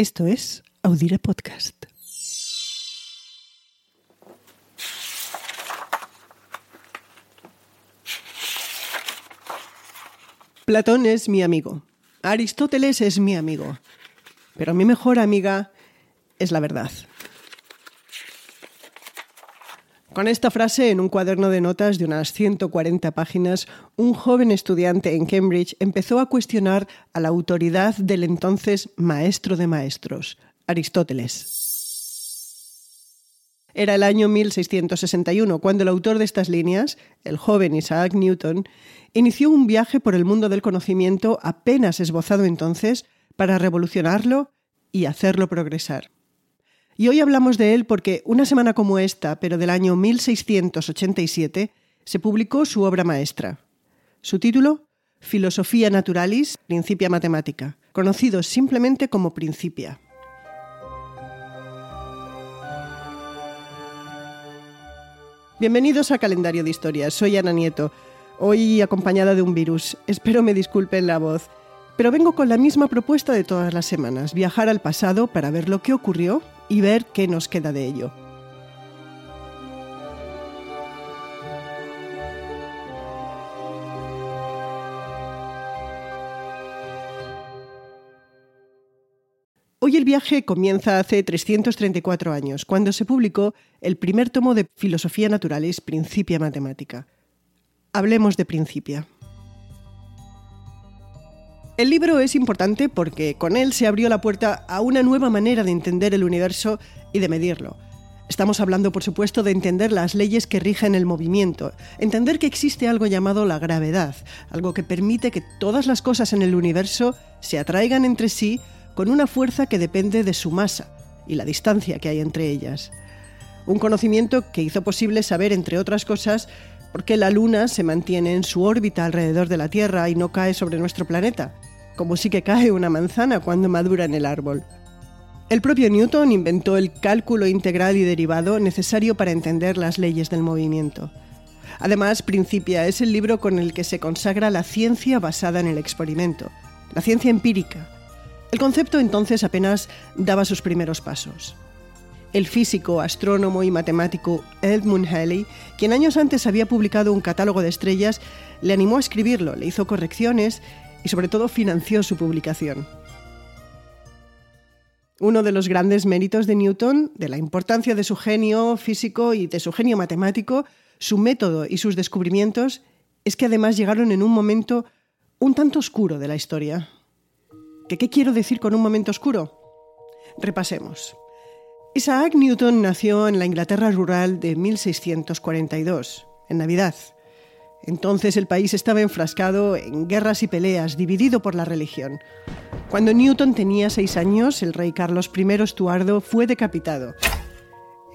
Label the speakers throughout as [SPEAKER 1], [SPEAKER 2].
[SPEAKER 1] Esto es Audire Podcast. Platón es mi amigo. Aristóteles es mi amigo. Pero mi mejor amiga es la verdad. Con esta frase en un cuaderno de notas de unas 140 páginas, un joven estudiante en Cambridge empezó a cuestionar a la autoridad del entonces maestro de maestros, Aristóteles. Era el año 1661 cuando el autor de estas líneas, el joven Isaac Newton, inició un viaje por el mundo del conocimiento apenas esbozado entonces para revolucionarlo y hacerlo progresar. Y hoy hablamos de él porque una semana como esta, pero del año 1687, se publicó su obra maestra. Su título, Filosofía Naturalis, Principia Matemática, conocido simplemente como Principia. Bienvenidos a Calendario de Historias. Soy Ana Nieto, hoy acompañada de un virus. Espero me disculpen la voz. Pero vengo con la misma propuesta de todas las semanas, viajar al pasado para ver lo que ocurrió y ver qué nos queda de ello. Hoy el viaje comienza hace 334 años, cuando se publicó el primer tomo de Filosofía Naturalis, Principia Matemática. Hablemos de Principia. El libro es importante porque con él se abrió la puerta a una nueva manera de entender el universo y de medirlo. Estamos hablando, por supuesto, de entender las leyes que rigen el movimiento, entender que existe algo llamado la gravedad, algo que permite que todas las cosas en el universo se atraigan entre sí con una fuerza que depende de su masa y la distancia que hay entre ellas. Un conocimiento que hizo posible saber, entre otras cosas, por qué la Luna se mantiene en su órbita alrededor de la Tierra y no cae sobre nuestro planeta, como si que cae una manzana cuando madura en el árbol. El propio Newton inventó el cálculo integral y derivado necesario para entender las leyes del movimiento. Además, Principia es el libro con el que se consagra la ciencia basada en el experimento, la ciencia empírica. El concepto entonces apenas daba sus primeros pasos. El físico, astrónomo y matemático Edmund Halley, quien años antes había publicado un catálogo de estrellas, le animó a escribirlo, le hizo correcciones y sobre todo financió su publicación. Uno de los grandes méritos de Newton, de la importancia de su genio físico y de su genio matemático, su método y sus descubrimientos, es que además llegaron en un momento un tanto oscuro de la historia. ¿Qué, quiero decir con un momento oscuro? Repasemos. Isaac Newton nació en la Inglaterra rural de 1642, en Navidad. Entonces el país estaba enfrascado en guerras y peleas, dividido por la religión. Cuando Newton tenía seis años, el rey Carlos I Estuardo fue decapitado.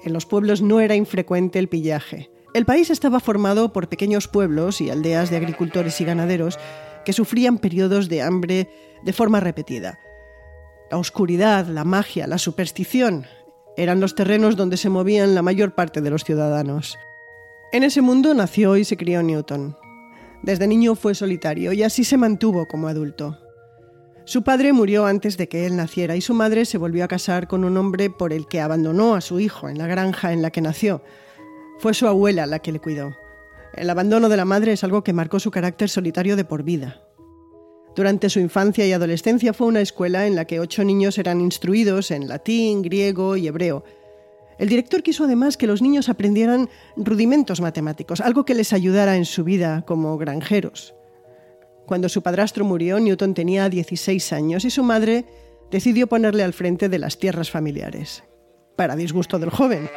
[SPEAKER 1] En los pueblos no era infrecuente el pillaje. El país estaba formado por pequeños pueblos y aldeas de agricultores y ganaderos que sufrían periodos de hambre de forma repetida. La oscuridad, la magia, la superstición eran los terrenos donde se movían la mayor parte de los ciudadanos. En ese mundo nació y se crió Newton. Desde niño fue solitario y así se mantuvo como adulto. Su padre murió antes de que él naciera y su madre se volvió a casar con un hombre por el que abandonó a su hijo en la granja en la que nació. Fue su abuela la que le cuidó. El abandono de la madre es algo que marcó su carácter solitario de por vida. Durante su infancia y adolescencia fue una escuela en la que ocho niños eran instruidos en latín, griego y hebreo, el director quiso además que los niños aprendieran rudimentos matemáticos, algo que les ayudara en su vida como granjeros. Cuando su padrastro murió, Newton tenía 16 años y su madre decidió ponerle al frente de las tierras familiares, para disgusto del joven.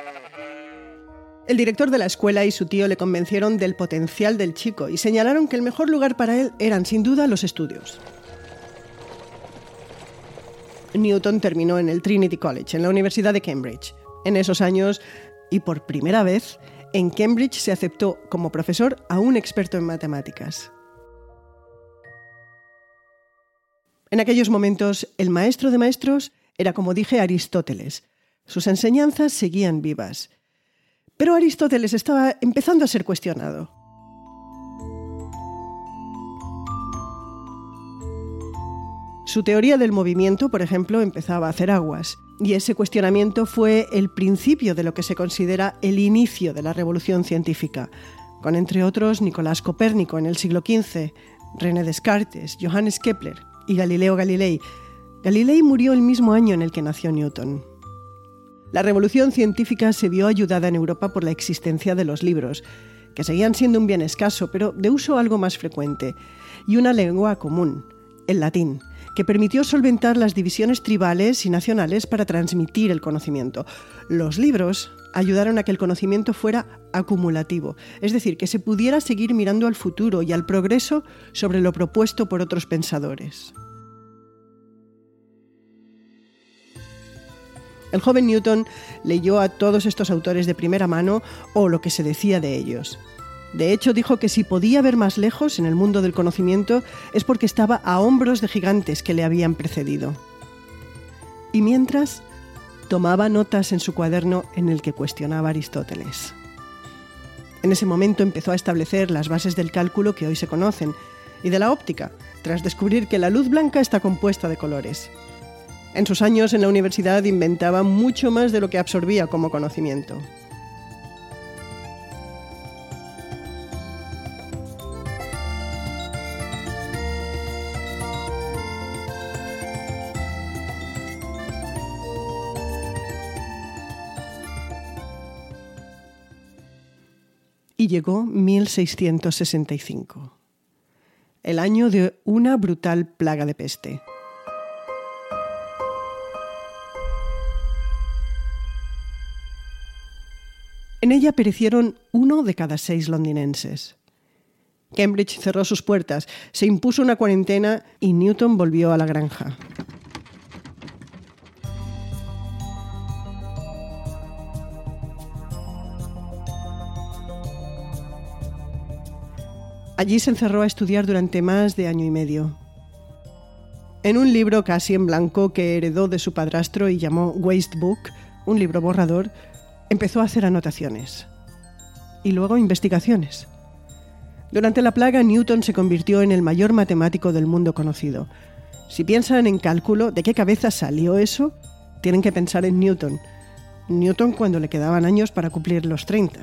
[SPEAKER 1] El director de la escuela y su tío le convencieron del potencial del chico y señalaron que el mejor lugar para él eran sin duda los estudios. Newton terminó en el Trinity College, en la Universidad de Cambridge. En esos años, y por primera vez, en Cambridge se aceptó como profesor a un experto en matemáticas. En aquellos momentos, el maestro de maestros era, como dije, Aristóteles. Sus enseñanzas seguían vivas. Pero Aristóteles estaba empezando a ser cuestionado. Su teoría del movimiento, por ejemplo, empezaba a hacer aguas, y ese cuestionamiento fue el principio de lo que se considera el inicio de la revolución científica, con entre otros Nicolás Copérnico en el siglo XV, René Descartes, Johannes Kepler y Galileo Galilei. Galilei murió el mismo año en el que nació Newton. La revolución científica se vio ayudada en Europa por la existencia de los libros, que seguían siendo un bien escaso, pero de uso algo más frecuente, y una lengua común, el latín que permitió solventar las divisiones tribales y nacionales para transmitir el conocimiento. Los libros ayudaron a que el conocimiento fuera acumulativo, es decir, que se pudiera seguir mirando al futuro y al progreso sobre lo propuesto por otros pensadores. El joven Newton leyó a todos estos autores de primera mano o lo que se decía de ellos. De hecho, dijo que si podía ver más lejos en el mundo del conocimiento es porque estaba a hombros de gigantes que le habían precedido. Y mientras, tomaba notas en su cuaderno en el que cuestionaba a Aristóteles. En ese momento empezó a establecer las bases del cálculo que hoy se conocen y de la óptica, tras descubrir que la luz blanca está compuesta de colores. En sus años en la universidad inventaba mucho más de lo que absorbía como conocimiento. y llegó 1665, el año de una brutal plaga de peste. En ella perecieron uno de cada seis londinenses. Cambridge cerró sus puertas, se impuso una cuarentena y Newton volvió a la granja. Allí se encerró a estudiar durante más de año y medio. En un libro casi en blanco que heredó de su padrastro y llamó Waste Book, un libro borrador, empezó a hacer anotaciones y luego investigaciones. Durante la plaga, Newton se convirtió en el mayor matemático del mundo conocido. Si piensan en cálculo, ¿de qué cabeza salió eso? Tienen que pensar en Newton. Newton cuando le quedaban años para cumplir los 30.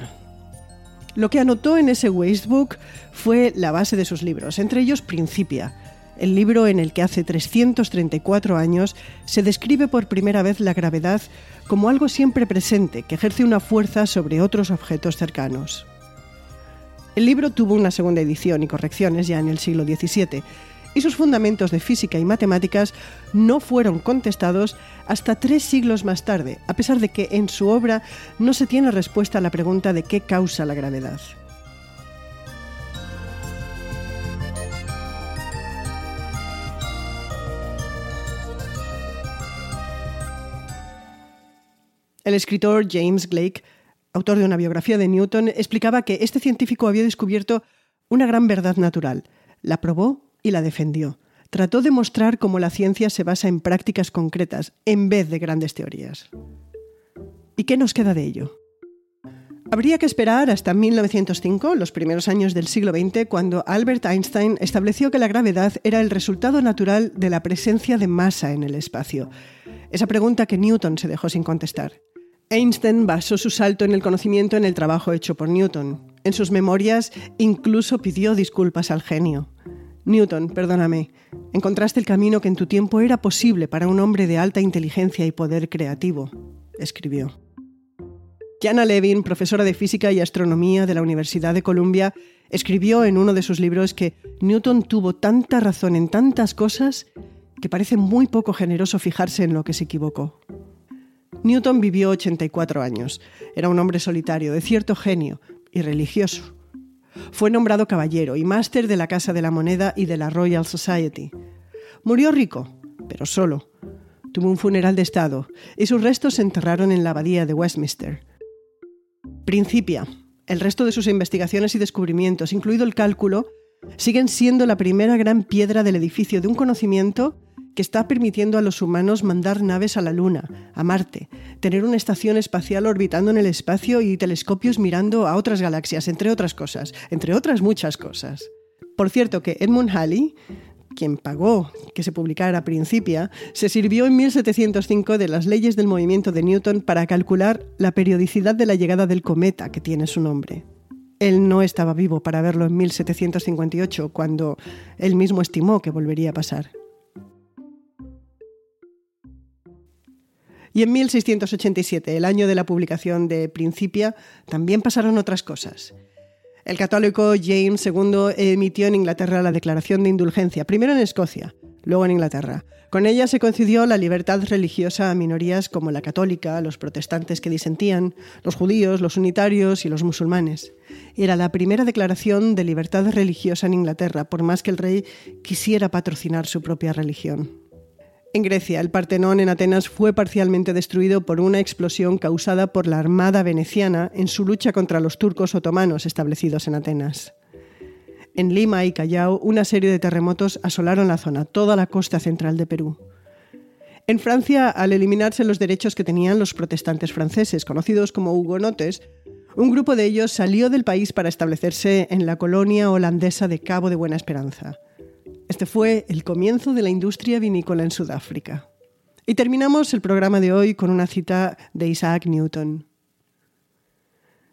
[SPEAKER 1] Lo que anotó en ese Wastebook fue la base de sus libros, entre ellos Principia, el libro en el que hace 334 años se describe por primera vez la gravedad como algo siempre presente que ejerce una fuerza sobre otros objetos cercanos. El libro tuvo una segunda edición y correcciones ya en el siglo XVII, y sus fundamentos de física y matemáticas no fueron contestados hasta tres siglos más tarde, a pesar de que en su obra no se tiene respuesta a la pregunta de qué causa la gravedad. El escritor James Blake, autor de una biografía de Newton, explicaba que este científico había descubierto una gran verdad natural, la probó y la defendió. Trató de mostrar cómo la ciencia se basa en prácticas concretas en vez de grandes teorías. ¿Y qué nos queda de ello? Habría que esperar hasta 1905, los primeros años del siglo XX, cuando Albert Einstein estableció que la gravedad era el resultado natural de la presencia de masa en el espacio. Esa pregunta que Newton se dejó sin contestar. Einstein basó su salto en el conocimiento en el trabajo hecho por Newton. En sus memorias incluso pidió disculpas al genio. Newton, perdóname, encontraste el camino que en tu tiempo era posible para un hombre de alta inteligencia y poder creativo, escribió. Jana Levin, profesora de física y astronomía de la Universidad de Columbia, escribió en uno de sus libros que Newton tuvo tanta razón en tantas cosas que parece muy poco generoso fijarse en lo que se equivocó. Newton vivió 84 años. Era un hombre solitario, de cierto genio y religioso. Fue nombrado caballero y máster de la Casa de la Moneda y de la Royal Society. Murió rico, pero solo. Tuvo un funeral de Estado y sus restos se enterraron en la abadía de Westminster. Principia. El resto de sus investigaciones y descubrimientos, incluido el cálculo, siguen siendo la primera gran piedra del edificio de un conocimiento que está permitiendo a los humanos mandar naves a la Luna, a Marte, tener una estación espacial orbitando en el espacio y telescopios mirando a otras galaxias, entre otras cosas, entre otras muchas cosas. Por cierto que Edmund Halley quien pagó que se publicara Principia, se sirvió en 1705 de las leyes del movimiento de Newton para calcular la periodicidad de la llegada del cometa que tiene su nombre. Él no estaba vivo para verlo en 1758, cuando él mismo estimó que volvería a pasar. Y en 1687, el año de la publicación de Principia, también pasaron otras cosas. El católico James II emitió en Inglaterra la Declaración de Indulgencia, primero en Escocia, luego en Inglaterra. Con ella se concedió la libertad religiosa a minorías como la católica, los protestantes que disentían, los judíos, los unitarios y los musulmanes. Era la primera declaración de libertad religiosa en Inglaterra, por más que el rey quisiera patrocinar su propia religión. En Grecia, el Partenón en Atenas fue parcialmente destruido por una explosión causada por la Armada veneciana en su lucha contra los turcos otomanos establecidos en Atenas. En Lima y Callao, una serie de terremotos asolaron la zona, toda la costa central de Perú. En Francia, al eliminarse los derechos que tenían los protestantes franceses, conocidos como hugonotes, un grupo de ellos salió del país para establecerse en la colonia holandesa de Cabo de Buena Esperanza. Este fue el comienzo de la industria vinícola en Sudáfrica. Y terminamos el programa de hoy con una cita de Isaac Newton.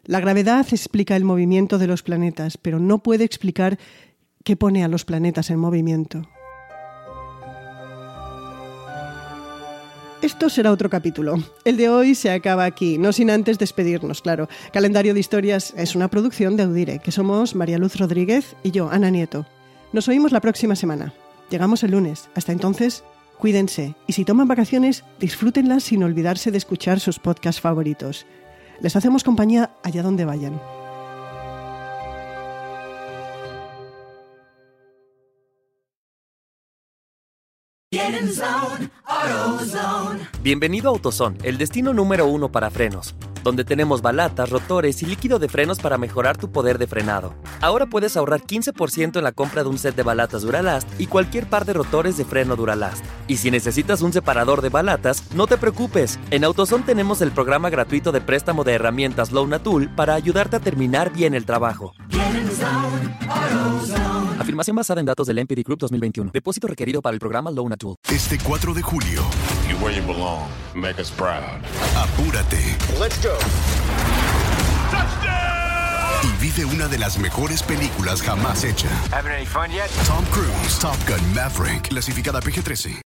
[SPEAKER 1] La gravedad explica el movimiento de los planetas, pero no puede explicar qué pone a los planetas en movimiento. Esto será otro capítulo. El de hoy se acaba aquí, no sin antes despedirnos, claro. Calendario de Historias es una producción de Audire, que somos María Luz Rodríguez y yo, Ana Nieto. Nos oímos la próxima semana. Llegamos el lunes. Hasta entonces, cuídense y si toman vacaciones, disfrútenlas sin olvidarse de escuchar sus podcasts favoritos. Les hacemos compañía allá donde vayan.
[SPEAKER 2] Bienvenido a AutoZone, el destino número uno para frenos donde tenemos balatas, rotores y líquido de frenos para mejorar tu poder de frenado. Ahora puedes ahorrar 15% en la compra de un set de balatas Duralast y cualquier par de rotores de freno Duralast. Y si necesitas un separador de balatas, no te preocupes. En AutoZone tenemos el programa gratuito de préstamo de herramientas Loan Tool para ayudarte a terminar bien el trabajo. Afirmación basada en datos del MPD Group 2021. Depósito requerido para el programa Loan Tool.
[SPEAKER 3] Este 4 de julio.
[SPEAKER 4] You where you belong. Make us proud.
[SPEAKER 3] Apúrate.
[SPEAKER 4] Let's go.
[SPEAKER 3] Y vive una de las mejores películas jamás hecha.
[SPEAKER 4] Having any fun yet?
[SPEAKER 3] Tom Cruise, Top Gun Maverick, clasificada PG-13.